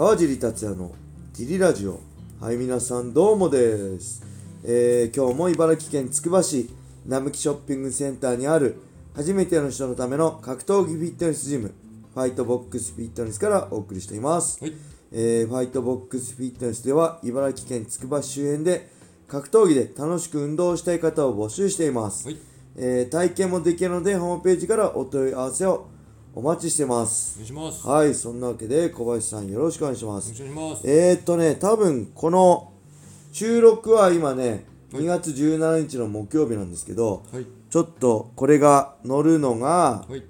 川尻達也のティリラジオ。はい皆さんどうもです、えー今日も茨城県つくば市並木ショッピングセンターにある初めての人のための格闘技フィットネスジムファイトボックスフィットネスからお送りしています、はい。えーファイトボックスフィットネスでは茨城県つくば市周辺で格闘技で楽しく運動したい方を募集しています、はい。えー体験もできるのでホームページからお問い合わせをお待ちしてますお願いします。はいそんなわけで小林さんよろしくお願いしますお願いします。えー、っとね多分この収録は今ねはい2月17日の木曜日なんですけどはい。ちょっとこれが乗るのが、はい。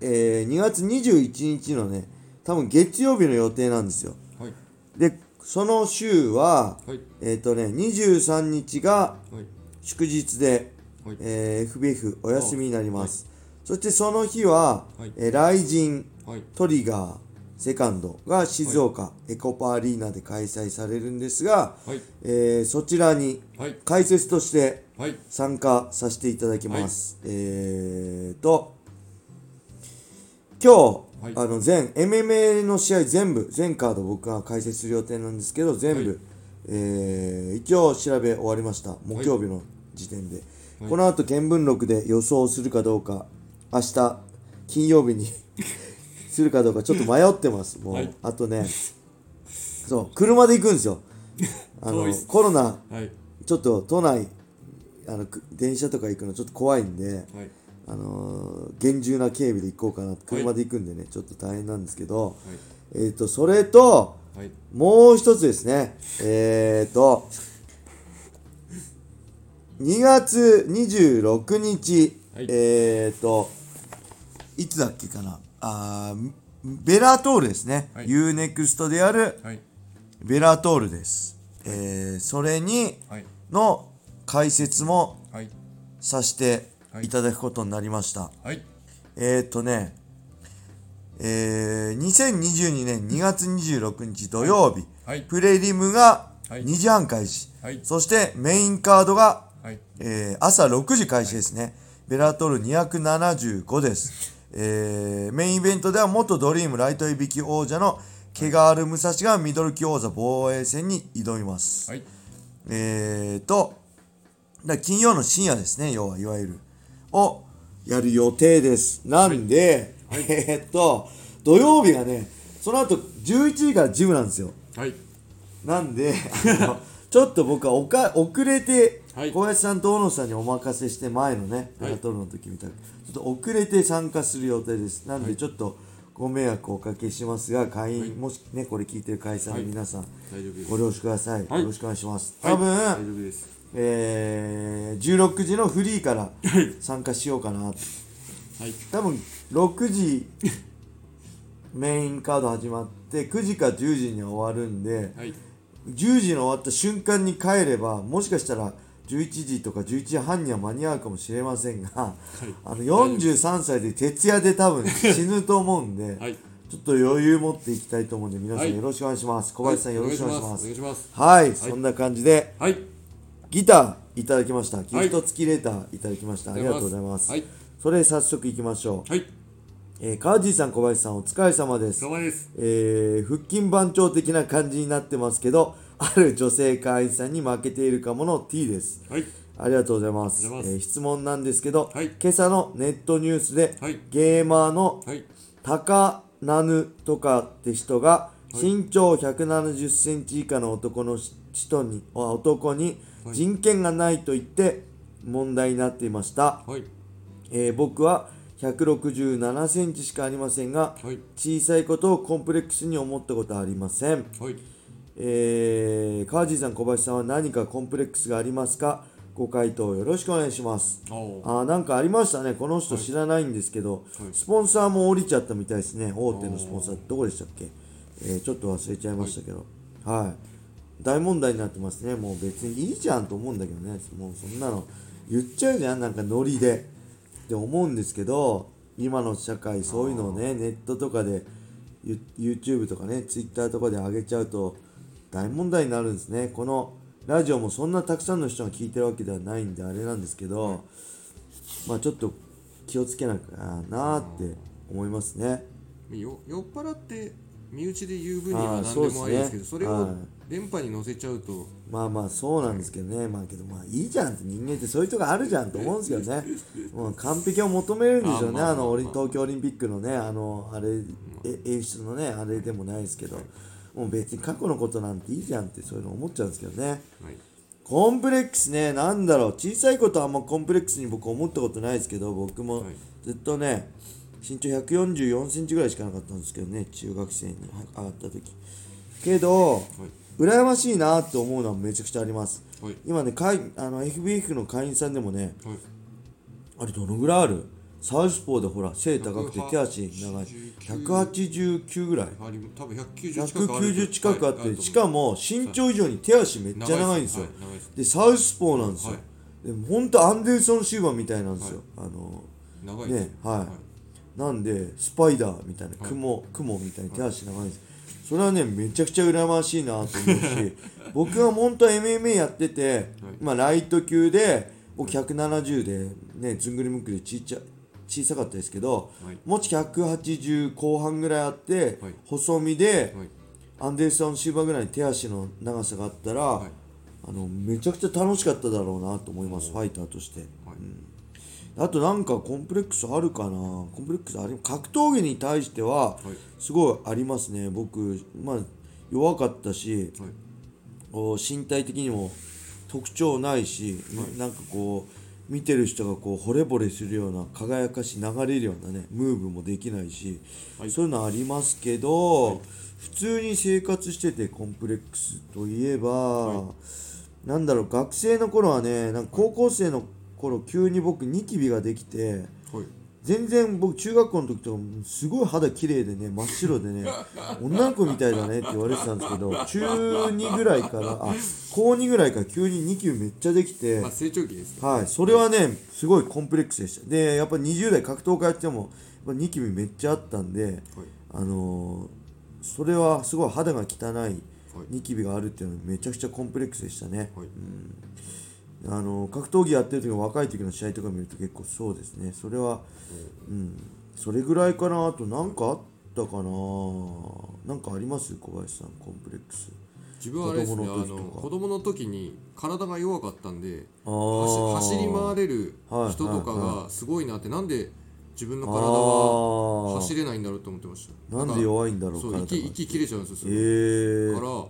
えー2月21日のね多分月曜日の予定なんですよはい。でその週ははい。えーっとね23日がはい。祝日で、はい。えー FBF お休みになります、そしてその日は、はい。えー、ライジンはい。トリガーセカンドが静岡、エコパアリーナで開催されるんですが、はい。えーそちらにはい。解説としてはい。参加させていただきます、えーと今日、はい。あの全 MMA の試合全部全カード僕が解説する予定なんですけど全部、はい。えー一応調べ終わりました。木曜日の時点で、はい。この後見聞録で予想するかどうか明日金曜日に するかどうかちょっと迷ってます。もう、はい。あとねそう車で行くんですよ。あのコロナはい。ちょっと都内あのく電車とか行くのちょっと怖いんで、はい。あのー厳重な警備で行こうかな車で行くんでね、ちょっと大変なんですけど、えっ、とそれとはい。もう一つですね。えっ、と2月26日、はい。えっ、といつだっけかな？あーベラトールですね、はい UNEXT であるはい。ベラトールです、えーそれにはい。の解説もはい。させていただくことになりました、はい。えー、っとねえー、2022年2月26日土曜日、はい。プレリムがはい2時半開始、はい。そしてメインカードが、はい。えー朝6時開始ですね、ベラトール275です、えーメインイベントでは元ドリームライトいびき王者の毛がある武蔵がミドル級王座防衛戦に挑みます、はい。えーと、だ金曜の深夜ですね、要はいわゆる、をやる予定です。なんで、えーっと、土曜日がね、その後11時からジムなんですよ。はい。なんで、ちょっと僕はおか遅れて、はい小林さんと大野さんにお任せして、前のね、はいベラトルの時みたいに、ちょっと遅れて参加する予定です。なんで、ちょっとご迷惑をおかけしますが、会員、はいもしね、これ聞いてる会社の皆さん。ご了承ください。はいよろしくお願いします。はい多分、大丈夫です。えー、16時のフリーから参加しようかなはい。多分6時メインカード始まって9時か10時には終わるんではい。10時に終わった瞬間に帰ればもしかしたら11時とか11時半には間に合うかもしれませんが、あの43歳で徹夜で多分死ぬと思うんで、はい。ちょっと余裕持っていきたいと思うんで皆さはい。んよろしくお願いします、小林さんよろしくお願いします。はい、そんな感じではい。ギターいただきました。ギフト付きレターいただきました、ありがとうございます、はい。それ早速いきましょう、はい。えー、川地さん小林さんお疲れ様です。です。えー、腹筋番長的な感じになってますけどある女性会員さんに負けているかもの T ですはい。ありがとうございますますえー質問なんですけど、はい今朝のネットニュースで、はいゲーマーのはい。高ナヌとかって人がはい身長170センチ以下の男の人にあ男にはい人権がないと言って問題になっていました、はい。えー僕は167センチしかありませんがはい。小さいことをコンプレックスに思ったことはありません、はい。えー、川地さん小林さんは何かコンプレックスがありますか？ご回答よろしくお願いします。あーなんかありましたね。この人知らないんですけど、はい。スポンサーも降りちゃったみたいですね。大手のスポンサー。どこでしたっけ、えーちょっと忘れちゃいましたけど。はい、大問題になってますね。もう別にいいじゃんと思うんだけどね。もうそんなの。言っちゃうじゃん。なんかノリで。って思うんですけど今の社会そういうのをねネットとかでユ YouTube とかね Twitter とかで上げちゃうと大問題になるんですね。このラジオもそんなたくさんの人が聞いてるわけではないんであれなんですけど、まあちょっと気をつけなきゃなって思いますね。よ酔っ払って身内で言う分には何でもありですけどそれをはい電波に乗せちゃうと。まあまあそうなんですけどね。まあけどまあいいじゃんって人間ってそういうとこあるじゃんと思うんですけどね。もう完璧を求めるんでしょうね。あの東京オリンピックのねあのあれえ演出のねあれでもないですけどもう別に過去のことなんていいじゃんってそういうの思っちゃうんですけどね。はい。コンプレックスねなんだろう。小さいことはあんまコンプレックスに僕思ったことないですけど僕もはい。ずっとね身長144センチぐらいしかなかったんですけどね中学生に上がった時。けどはい。羨ましいなって思うのはめちゃくちゃあります。はい。今ね会あの FBF の会員さんでもねはい。あれどのぐらいある？サウスポーでほら背高くて手足長い。189ぐらい。あり多分190近くある190近くあって、はいしかも身長以上に手足めっちゃ長いんですよ、でサウスポーなんですよ、はい。でも本当アンデルソン・シューバーみたいなんですよ、あのねはい。なんでスパイダーみたいな雲、雲みたいに手足長いんです。それはねめちゃくちゃ羨ましいなと思うし 僕は本当は MMA やってて、まあ、ライト級で僕170でねずんぐりむっくりちっちゃ小さかったですけど、はい。もし180後半ぐらいあって、はい。細身で、はい。アンデルソン・シューバーぐらいに手足の長さがあったら、い。あのめちゃくちゃ楽しかっただろうなと思いますファイターとして。はい。あとなんかコンプレックスあるかな？コンプレックスあり格闘技に対してははい。すごいありますね。僕まあ弱かったし身体的にも特徴ないし、なんかこう見てる人がこう惚れ惚れするような輝かし流れるようなねムーブもできないし、はい。そういうのありますけど、普通に生活しててコンプレックスといえば、なんだろう学生の頃はねなんか高校生の頃急に僕ニキビができてはい全然僕中学校の時とかすごい肌綺麗でね真っ白でね女の子みたいだねって言われてたんですけど中2ぐらいからあ高2ぐらいから急にニキビめっちゃできてまあ成長期ですね。はいそれはねすごいコンプレックスでした。でやっぱ20代格闘家やってもやっぱニキビめっちゃあったんではい。あのーそれはすごい肌が汚いはい。ニキビがあるっていうのはめちゃくちゃコンプレックスでしたね。はいあの格闘技やってる時の若い時の試合とか見ると結構そうですね。それはうん。それぐらいかなあと何かあったかな。なんかあります？小林さんコンプレックス。自分はあれですねあ子供の子供の時に体が弱かったんであ走り回れるはい人とかはいがすごいなって。なんで自分の体あはー。走れないんだろうと思ってました。なんで弱いんだろうそう息息切れちゃうんですよえー、から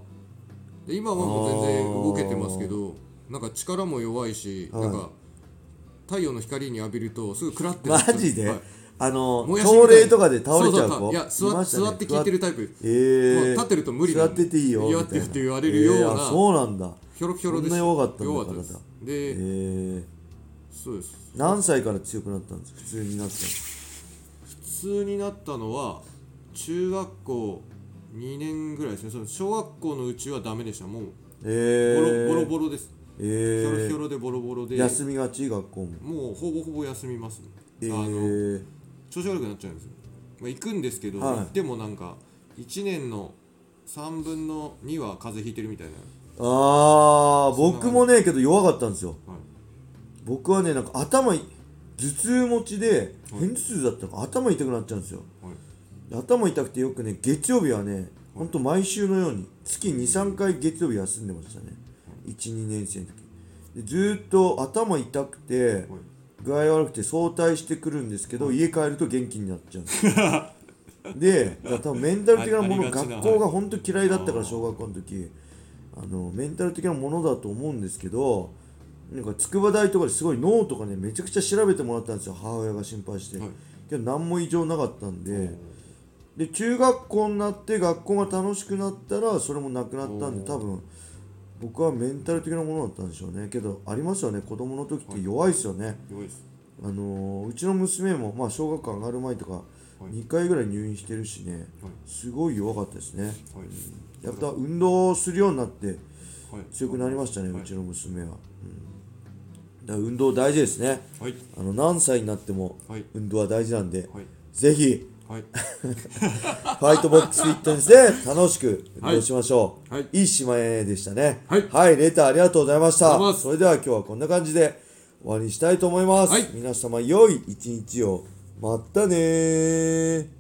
で今はもう全然動けてますけどなんか力も弱いし、はい。なんか太陽の光に浴びるとすぐクラってマジで、はい。あのもやしみたい朝礼とかで倒れちゃう子そそいや座いましたね座って聞いてるタイプ。えー、もう立ってると無理座ってていいよやみたいなって言われるようなえーあそうなんだ。ひょろひょろでそんな弱かったんだ弱かったです。体。で、えー、そうです。何歳から強くなったんですか？普通になったんです普通になったのは中学校2年ぐらいですね。その小学校のうちはダメでした。もうボロ,、えー、ボロボロですえひょろーひょろでボロボロで。休みがち学校も。もうほぼほぼ休みます、えあのー、調子悪くなっちゃうんですよ、まあ、行くんですけど、はい。行ってもなんか1年の3分の2は風邪ひいてるみたいな、あー僕もねけど弱かったんですよ。はい。僕はねなんか頭い頭痛持ちではい。偏頭痛だったのか頭痛くなっちゃうんですよ。はい、頭痛くてよくね月曜日はねほんと毎週のように月23回月曜日休んでましたね12年生の時。でずーっと頭痛くて具合悪くて早退してくるんですけど家帰ると元気になっちゃうんで 多分メンタル的なもの学校が本当嫌いだったから小学校の時。あのメンタル的なものだと思うんですけどなんか筑波大とかですごい脳とかねめちゃくちゃ調べてもらったんですよ。母親が心配して、はい。けど何も異常なかったんで、で中学校になって学校が楽しくなったらそれもなくなったんで多分僕はメンタル的なものだったんでしょうね。けどありますよね。子供の時って弱いですよね、弱いです。あのーうちの娘も、まあ、小学校上がる前とかい。2回ぐらい入院してるしね。はい。すごい弱かったですね。はい。やっぱ運動するようになってはい。強くなりましたね、はい。うちの娘は、うん、だから運動大事ですね。はい。あの何歳になってもはい。運動は大事なんで、はい。ぜひはい ファイトボックスフィットネスで楽しく運動しましょう。はいい、い締めでしたね。はいレターありがとうございました。それでは今日はこんな感じで終わりにしたいと思います。はい皆様良い一日を。またねー。